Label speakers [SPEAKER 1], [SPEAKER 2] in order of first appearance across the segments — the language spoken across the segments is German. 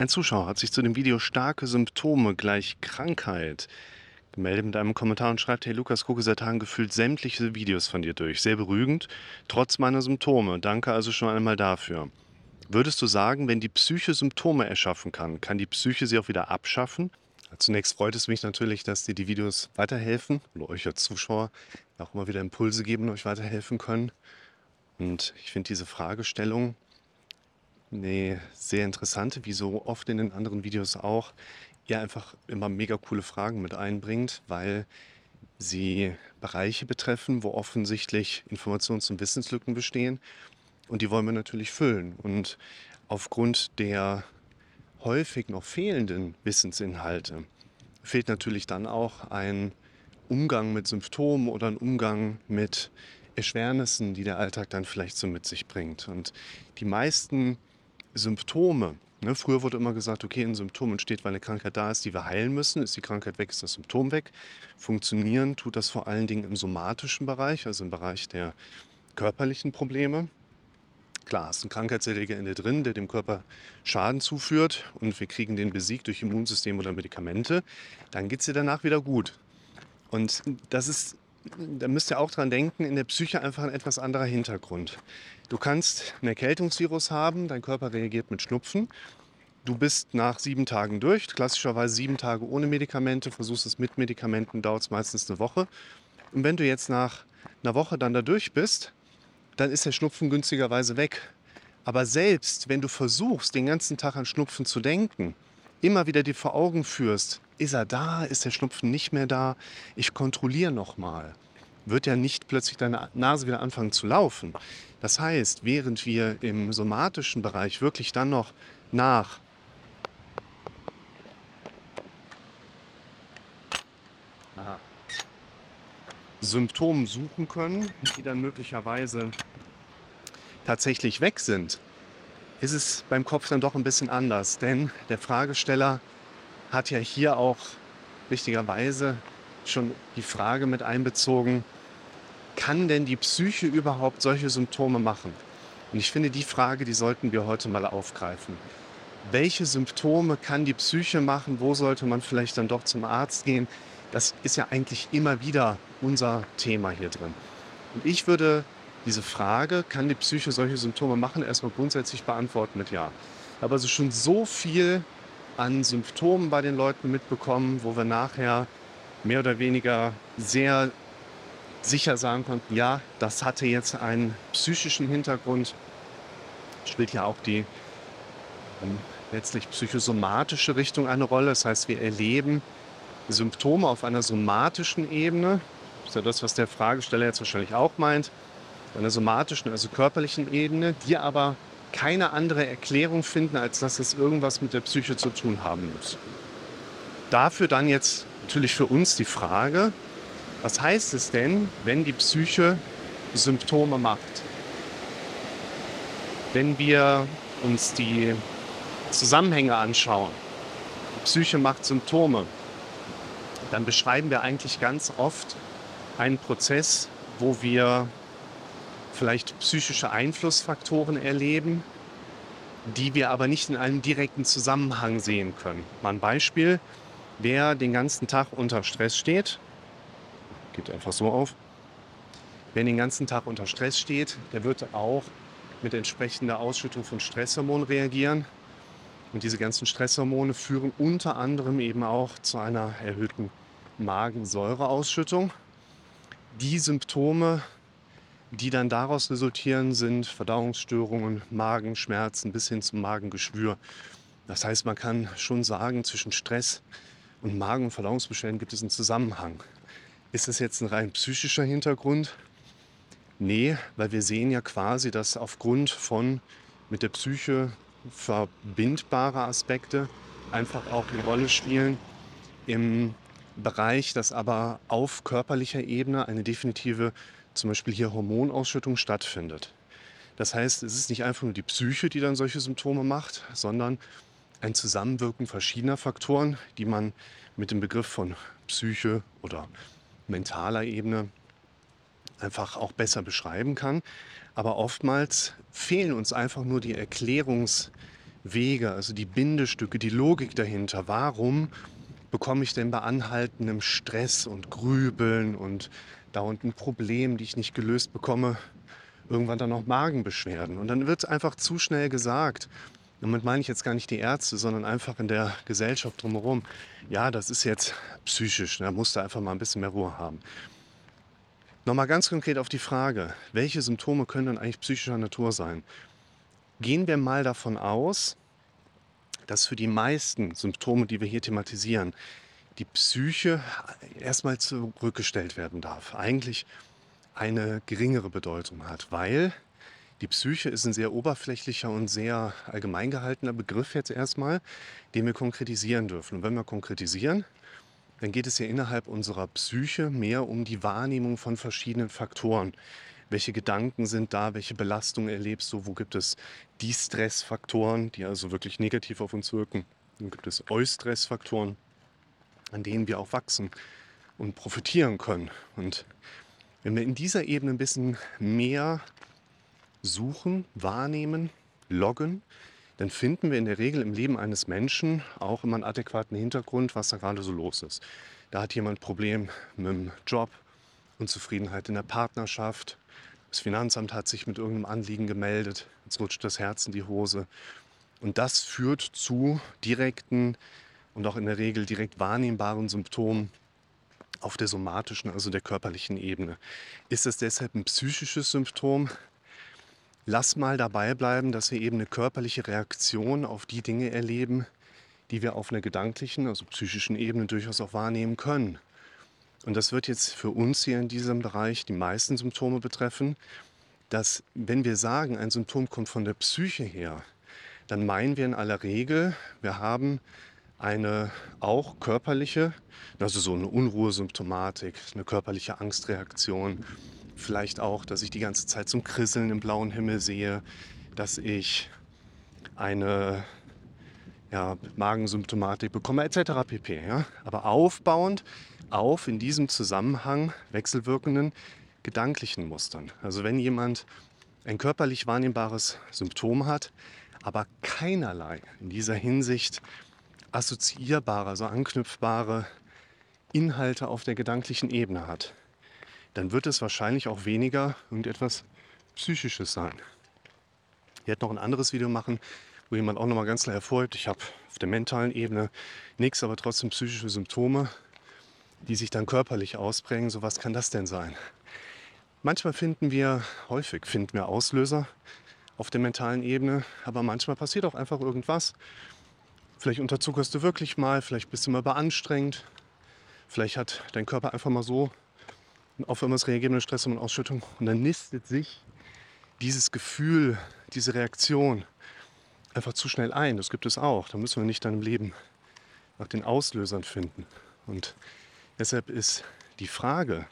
[SPEAKER 1] Ein Zuschauer hat sich zu dem Video starke Symptome gleich Krankheit gemeldet mit einem Kommentar und schreibt, hey Lukas, gucke seit Tagen gefühlt sämtliche Videos von dir durch. Sehr beruhigend, trotz meiner Symptome. Danke also schon einmal dafür. Würdest du sagen, wenn die Psyche Symptome erschaffen kann, kann die Psyche sie auch wieder abschaffen? Zunächst freut es mich natürlich, dass dir die Videos weiterhelfen oder euch als Zuschauer auch immer wieder Impulse geben und euch weiterhelfen können. Und ich finde diese Fragestellung eine sehr interessante, wie so oft in den anderen Videos auch, ihr einfach immer mega coole Fragen mit einbringt, weil sie Bereiche betreffen, wo offensichtlich Informations- und Wissenslücken bestehen. Und die wollen wir natürlich füllen. Und aufgrund der häufig noch fehlenden Wissensinhalte fehlt natürlich dann auch ein Umgang mit Symptomen oder ein Umgang mit Erschwernissen, die der Alltag dann vielleicht so mit sich bringt. Und die meisten Symptome. Ne, früher wurde immer gesagt, okay, ein Symptom entsteht, weil eine Krankheit da ist, die wir heilen müssen. Ist die Krankheit weg, ist das Symptom weg. Funktionieren tut das vor allen Dingen im somatischen Bereich, also im Bereich der körperlichen Probleme. Klar, ist ein Krankheitserreger in dir drin, der dem Körper Schaden zuführt und wir kriegen den besiegt durch Immunsystem oder Medikamente, dann geht es dir danach wieder gut. Und das ist da müsst ihr auch dran denken, in der Psyche einfach ein etwas anderer Hintergrund. Du kannst ein Erkältungsvirus haben, dein Körper reagiert mit Schnupfen. Du bist nach sieben Tagen durch, klassischerweise sieben Tage ohne Medikamente, versuchst es mit Medikamenten, dauert es meistens eine Woche. Und wenn du jetzt nach einer Woche dann da durch bist, dann ist der Schnupfen günstigerweise weg. Aber selbst wenn du versuchst, den ganzen Tag an Schnupfen zu denken, immer wieder dir vor Augen führst, ist er da, ist der Schnupfen nicht mehr da, ich kontrolliere nochmal, wird ja nicht plötzlich deine Nase wieder anfangen zu laufen. Das heißt, während wir im somatischen Bereich wirklich dann noch nach Symptomen suchen können, die dann möglicherweise tatsächlich weg sind, ist es beim Kopf dann doch ein bisschen anders. Denn der Fragesteller hat ja hier auch wichtigerweise schon die Frage mit einbezogen, kann denn die Psyche überhaupt solche Symptome machen? Und ich finde, die Frage, die sollten wir heute mal aufgreifen. Welche Symptome kann die Psyche machen? Wo sollte man vielleicht dann doch zum Arzt gehen? Das ist ja eigentlich immer wieder unser Thema hier drin. Und ich würde diese Frage, kann die Psyche solche Symptome machen, erstmal grundsätzlich beantworten mit Ja. Aber also schon so viel an Symptomen bei den Leuten mitbekommen, wo wir nachher mehr oder weniger sehr sicher sagen konnten, ja, das hatte jetzt einen psychischen Hintergrund, spielt ja auch die ähm, letztlich psychosomatische Richtung eine Rolle. Das heißt, wir erleben Symptome auf einer somatischen Ebene. Das ist ja das, was der Fragesteller jetzt wahrscheinlich auch meint. Einer somatischen, also körperlichen Ebene, die aber keine andere Erklärung finden, als dass es irgendwas mit der Psyche zu tun haben muss. Dafür dann jetzt natürlich für uns die Frage, was heißt es denn, wenn die Psyche Symptome macht? Wenn wir uns die Zusammenhänge anschauen, die Psyche macht Symptome, dann beschreiben wir eigentlich ganz oft einen Prozess, wo wir vielleicht psychische Einflussfaktoren erleben, die wir aber nicht in einem direkten Zusammenhang sehen können. Mal ein Beispiel, wer den ganzen Tag unter Stress steht, geht einfach so auf, wer den ganzen Tag unter Stress steht, der wird auch mit entsprechender Ausschüttung von Stresshormonen reagieren. Und diese ganzen Stresshormone führen unter anderem eben auch zu einer erhöhten Magensäureausschüttung. Die Symptome die dann daraus resultieren, sind Verdauungsstörungen, Magenschmerzen bis hin zum Magengeschwür. Das heißt, man kann schon sagen, zwischen Stress und Magen- und Verdauungsbeschwerden gibt es einen Zusammenhang. Ist das jetzt ein rein psychischer Hintergrund? Nee, weil wir sehen ja quasi, dass aufgrund von mit der Psyche verbindbare Aspekte einfach auch eine Rolle spielen im Bereich, dass aber auf körperlicher Ebene eine definitive zum Beispiel hier Hormonausschüttung stattfindet. Das heißt, es ist nicht einfach nur die Psyche, die dann solche Symptome macht, sondern ein Zusammenwirken verschiedener Faktoren, die man mit dem Begriff von Psyche oder mentaler Ebene einfach auch besser beschreiben kann. Aber oftmals fehlen uns einfach nur die Erklärungswege Wege, also die Bindestücke, die Logik dahinter. Warum bekomme ich denn bei anhaltendem Stress und Grübeln und dauernden Problemen, die ich nicht gelöst bekomme, irgendwann dann noch Magenbeschwerden? Und dann wird einfach zu schnell gesagt. Damit meine ich jetzt gar nicht die Ärzte, sondern einfach in der Gesellschaft drumherum. Ja, das ist jetzt psychisch, da musst du einfach mal ein bisschen mehr Ruhe haben. Nochmal ganz konkret auf die Frage, welche Symptome können denn eigentlich psychischer Natur sein? Gehen wir mal davon aus, dass für die meisten Symptome, die wir hier thematisieren, die Psyche erstmal zurückgestellt werden darf. Eigentlich eine geringere Bedeutung hat, weil die Psyche ist ein sehr oberflächlicher und sehr allgemein gehaltener Begriff jetzt erstmal, den wir konkretisieren dürfen. Und wenn wir konkretisieren, dann geht es ja innerhalb unserer Psyche mehr um die Wahrnehmung von verschiedenen Faktoren welche Gedanken sind da, welche Belastungen erlebst du, wo gibt es die Stressfaktoren, die also wirklich negativ auf uns wirken. Dann gibt es Eustressfaktoren, an denen wir auch wachsen und profitieren können. Und wenn wir in dieser Ebene ein bisschen mehr suchen, wahrnehmen, loggen, dann finden wir in der Regel im Leben eines Menschen auch immer einen adäquaten Hintergrund, was da gerade so los ist. Da hat jemand ein Problem mit dem Job, Unzufriedenheit in der Partnerschaft, das Finanzamt hat sich mit irgendeinem Anliegen gemeldet. Jetzt rutscht das Herz in die Hose. Und das führt zu direkten und auch in der Regel direkt wahrnehmbaren Symptomen auf der somatischen, also der körperlichen Ebene. Ist es deshalb ein psychisches Symptom? Lass mal dabei bleiben, dass wir eben eine körperliche Reaktion auf die Dinge erleben, die wir auf einer gedanklichen, also psychischen Ebene durchaus auch wahrnehmen können. Und das wird jetzt für uns hier in diesem Bereich die meisten Symptome betreffen, dass wenn wir sagen, ein Symptom kommt von der Psyche her, dann meinen wir in aller Regel, wir haben eine auch körperliche, also so eine Unruhesymptomatik, eine körperliche Angstreaktion, vielleicht auch, dass ich die ganze Zeit zum Krisseln im blauen Himmel sehe, dass ich eine ja, Magensymptomatik bekomme etc. pp. Ja? Aber aufbauend auf in diesem Zusammenhang wechselwirkenden gedanklichen Mustern. Also wenn jemand ein körperlich wahrnehmbares Symptom hat, aber keinerlei in dieser Hinsicht assoziierbare, also anknüpfbare Inhalte auf der gedanklichen Ebene hat, dann wird es wahrscheinlich auch weniger irgendetwas Psychisches sein. Ich werde noch ein anderes Video machen, wo jemand auch nochmal ganz klar hervorhebt, ich habe auf der mentalen Ebene nichts, aber trotzdem psychische Symptome die sich dann körperlich ausprägen. So was kann das denn sein? Manchmal finden wir, häufig finden wir Auslöser auf der mentalen Ebene, aber manchmal passiert auch einfach irgendwas. Vielleicht unterzuckerst du wirklich mal, vielleicht bist du mal beanstrengt, vielleicht hat dein Körper einfach mal so auf irgendwas reagierende Stress und Ausschüttung und dann nistet sich dieses Gefühl, diese Reaktion einfach zu schnell ein. Das gibt es auch. Da müssen wir nicht dann im Leben nach den Auslösern finden. Und Deshalb ist die Frage,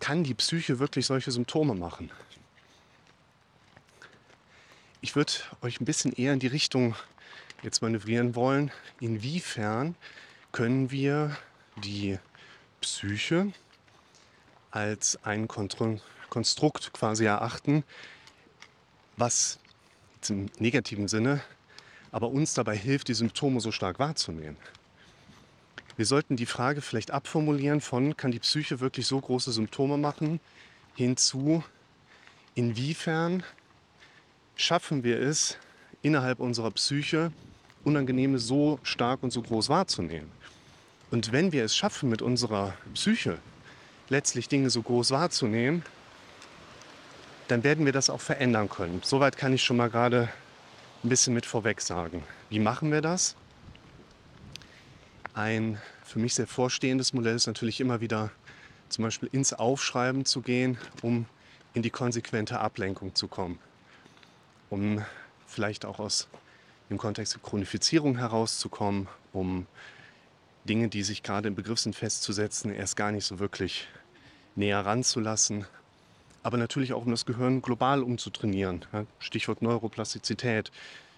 [SPEAKER 1] kann die Psyche wirklich solche Symptome machen? Ich würde euch ein bisschen eher in die Richtung jetzt manövrieren wollen, inwiefern können wir die Psyche als ein Konstrukt quasi erachten, was im negativen Sinne aber uns dabei hilft, die Symptome so stark wahrzunehmen. Wir sollten die Frage vielleicht abformulieren von, kann die Psyche wirklich so große Symptome machen, hinzu, inwiefern schaffen wir es, innerhalb unserer Psyche Unangenehme so stark und so groß wahrzunehmen. Und wenn wir es schaffen, mit unserer Psyche letztlich Dinge so groß wahrzunehmen, dann werden wir das auch verändern können. Soweit kann ich schon mal gerade ein bisschen mit vorweg sagen. Wie machen wir das? Ein für mich sehr vorstehendes Modell ist natürlich immer wieder zum Beispiel ins Aufschreiben zu gehen, um in die konsequente Ablenkung zu kommen. Um vielleicht auch aus dem Kontext der Chronifizierung herauszukommen, um Dinge, die sich gerade im Begriff sind, festzusetzen, erst gar nicht so wirklich näher ranzulassen. Aber natürlich auch, um das Gehirn global umzutrainieren. Stichwort Neuroplastizität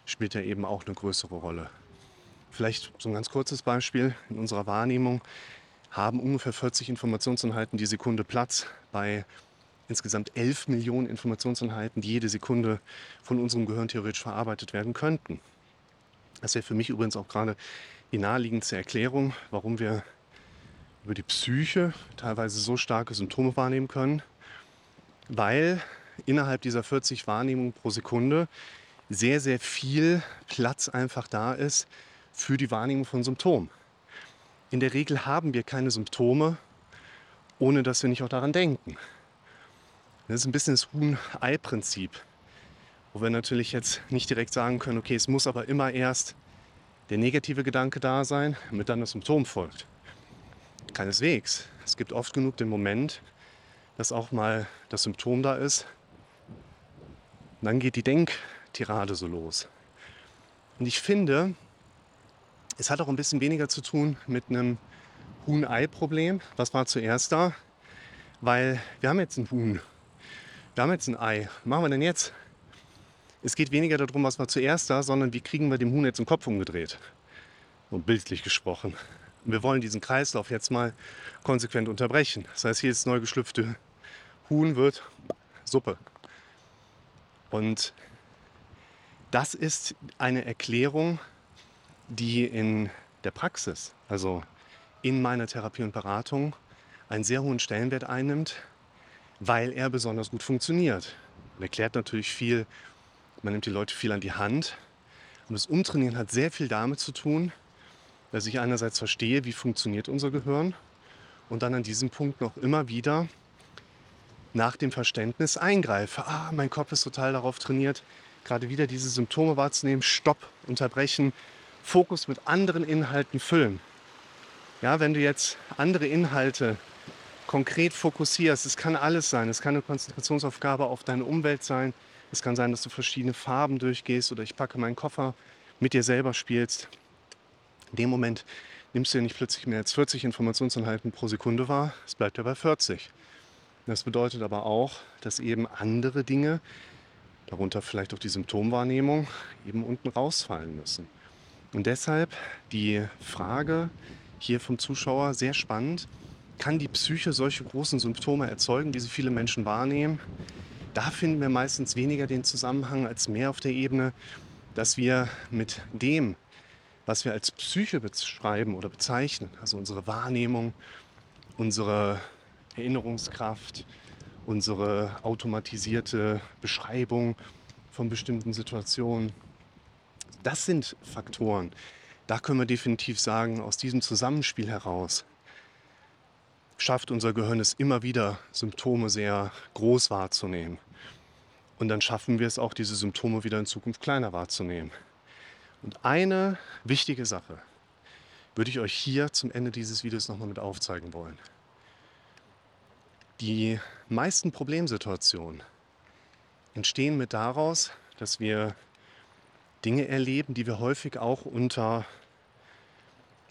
[SPEAKER 1] spielt ja eben auch eine größere Rolle. Vielleicht so ein ganz kurzes Beispiel. In unserer Wahrnehmung haben ungefähr 40 Informationseinheiten die Sekunde Platz bei insgesamt 11 Millionen Informationseinheiten, die jede Sekunde von unserem Gehirn theoretisch verarbeitet werden könnten. Das wäre für mich übrigens auch gerade die naheliegendste Erklärung, warum wir über die Psyche teilweise so starke Symptome wahrnehmen können, weil innerhalb dieser 40 Wahrnehmungen pro Sekunde sehr, sehr viel Platz einfach da ist für die Wahrnehmung von Symptomen. In der Regel haben wir keine Symptome, ohne dass wir nicht auch daran denken. Das ist ein bisschen das Huhn-Ei-Prinzip, wo wir natürlich jetzt nicht direkt sagen können, okay, es muss aber immer erst der negative Gedanke da sein, damit dann das Symptom folgt. Keineswegs. Es gibt oft genug den Moment, dass auch mal das Symptom da ist. Und dann geht die Denktirade so los. Und ich finde, es hat auch ein bisschen weniger zu tun mit einem Huhn-Ei-Problem. Was war zuerst da? Weil wir haben jetzt ein Huhn wir haben jetzt ein Ei. Was machen wir denn jetzt? Es geht weniger darum, was war zuerst da, sondern wie kriegen wir dem Huhn jetzt den Kopf umgedreht. Und bildlich gesprochen. Wir wollen diesen Kreislauf jetzt mal konsequent unterbrechen. Das heißt, jedes neu geschlüpfte Huhn wird Suppe. Und das ist eine Erklärung, die in der Praxis, also in meiner Therapie und Beratung, einen sehr hohen Stellenwert einnimmt, weil er besonders gut funktioniert. Und erklärt natürlich viel, man nimmt die Leute viel an die Hand. Und das Umtrainieren hat sehr viel damit zu tun, dass ich einerseits verstehe, wie funktioniert unser Gehirn und dann an diesem Punkt noch immer wieder nach dem Verständnis eingreife. Ah, mein Kopf ist total darauf trainiert, gerade wieder diese Symptome wahrzunehmen. Stopp, unterbrechen, Fokus mit anderen Inhalten füllen. Ja, wenn du jetzt andere Inhalte konkret fokussierst. Es kann alles sein. Es kann eine Konzentrationsaufgabe auf deine Umwelt sein. Es kann sein, dass du verschiedene Farben durchgehst oder ich packe meinen Koffer, mit dir selber spielst. In dem Moment nimmst du ja nicht plötzlich mehr als 40 Informationseinheiten pro Sekunde wahr. Es bleibt ja bei 40. Das bedeutet aber auch, dass eben andere Dinge, darunter vielleicht auch die Symptomwahrnehmung, eben unten rausfallen müssen. Und deshalb die Frage hier vom Zuschauer sehr spannend kann die Psyche solche großen Symptome erzeugen, wie sie viele Menschen wahrnehmen. Da finden wir meistens weniger den Zusammenhang als mehr auf der Ebene, dass wir mit dem, was wir als Psyche beschreiben oder bezeichnen, also unsere Wahrnehmung, unsere Erinnerungskraft, unsere automatisierte Beschreibung von bestimmten Situationen, das sind Faktoren. Da können wir definitiv sagen, aus diesem Zusammenspiel heraus schafft unser Gehirn es immer wieder, Symptome sehr groß wahrzunehmen. Und dann schaffen wir es auch, diese Symptome wieder in Zukunft kleiner wahrzunehmen. Und eine wichtige Sache würde ich euch hier zum Ende dieses Videos nochmal mit aufzeigen wollen. Die meisten Problemsituationen entstehen mit daraus, dass wir Dinge erleben, die wir häufig auch unter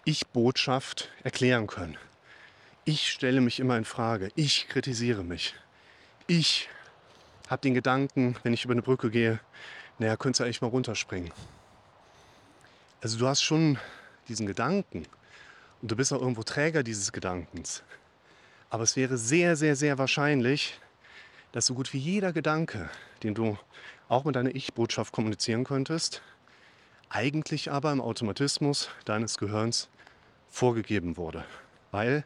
[SPEAKER 1] Ich-Botschaft erklären können. Ich stelle mich immer in Frage. Ich kritisiere mich. Ich habe den Gedanken, wenn ich über eine Brücke gehe, naja, könntest du eigentlich mal runterspringen. Also du hast schon diesen Gedanken und du bist auch irgendwo Träger dieses Gedankens. Aber es wäre sehr, sehr, sehr wahrscheinlich, dass so gut wie jeder Gedanke, den du auch mit deiner Ich-Botschaft kommunizieren könntest, eigentlich aber im Automatismus deines Gehirns vorgegeben wurde. Weil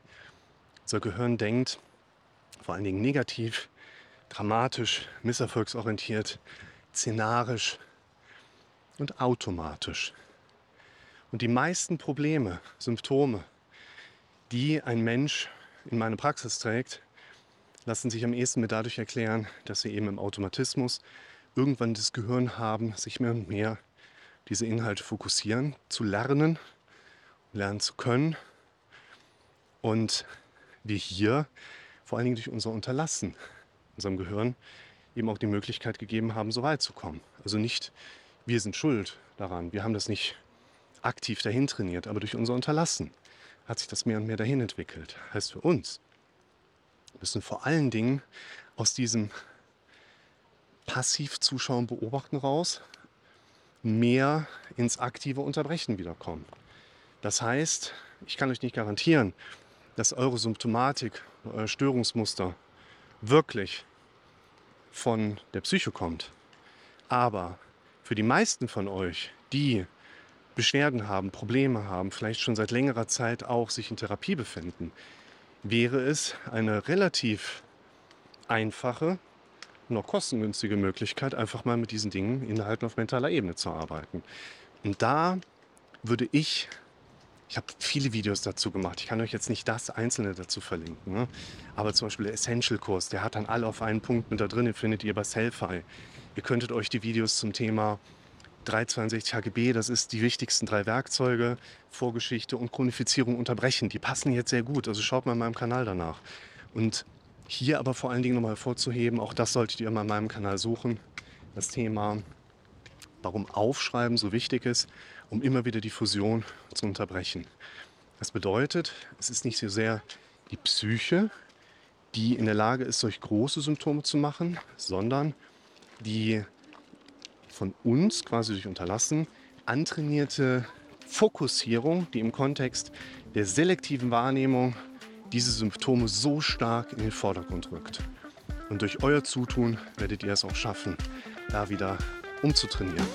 [SPEAKER 1] unser Gehirn denkt vor allen Dingen negativ, dramatisch, misserfolgsorientiert, szenarisch und automatisch. Und die meisten Probleme, Symptome, die ein Mensch in meine Praxis trägt, lassen sich am ehesten mit dadurch erklären, dass sie eben im Automatismus irgendwann das Gehirn haben, sich mehr und mehr diese Inhalte fokussieren, zu lernen, lernen zu können und wir hier vor allen Dingen durch unser Unterlassen unserem Gehirn eben auch die Möglichkeit gegeben haben, so weit zu kommen. Also nicht, wir sind schuld daran, wir haben das nicht aktiv dahin trainiert, aber durch unser Unterlassen hat sich das mehr und mehr dahin entwickelt. Heißt für uns, wir müssen vor allen Dingen aus diesem passiv Zuschauen, Beobachten raus mehr ins aktive Unterbrechen wiederkommen. Das heißt, ich kann euch nicht garantieren, dass eure Symptomatik, euer Störungsmuster wirklich von der Psyche kommt. Aber für die meisten von euch, die Beschwerden haben, Probleme haben, vielleicht schon seit längerer Zeit auch sich in Therapie befinden, wäre es eine relativ einfache und auch kostengünstige Möglichkeit, einfach mal mit diesen Dingen innerhalb auf mentaler Ebene zu arbeiten. Und da würde ich, ich habe viele Videos dazu gemacht, ich kann euch jetzt nicht das Einzelne dazu verlinken, ne? aber zum Beispiel der Essential-Kurs, der hat dann alle auf einen Punkt mit da drin, den findet ihr bei Selfie. Ihr könntet euch die Videos zum Thema 362 HGB, das ist die wichtigsten drei Werkzeuge, Vorgeschichte und Chronifizierung unterbrechen. Die passen jetzt sehr gut, also schaut mal in meinem Kanal danach. Und hier aber vor allen Dingen nochmal hervorzuheben, auch das solltet ihr mal in meinem Kanal suchen, das Thema, warum Aufschreiben so wichtig ist, um immer wieder die Fusion zu unterbrechen. Das bedeutet, es ist nicht so sehr die Psyche, die in der Lage ist, solch große Symptome zu machen, sondern die von uns quasi durch Unterlassen antrainierte Fokussierung, die im Kontext der selektiven Wahrnehmung diese Symptome so stark in den Vordergrund rückt. Und durch euer Zutun werdet ihr es auch schaffen, da wieder umzutrainieren.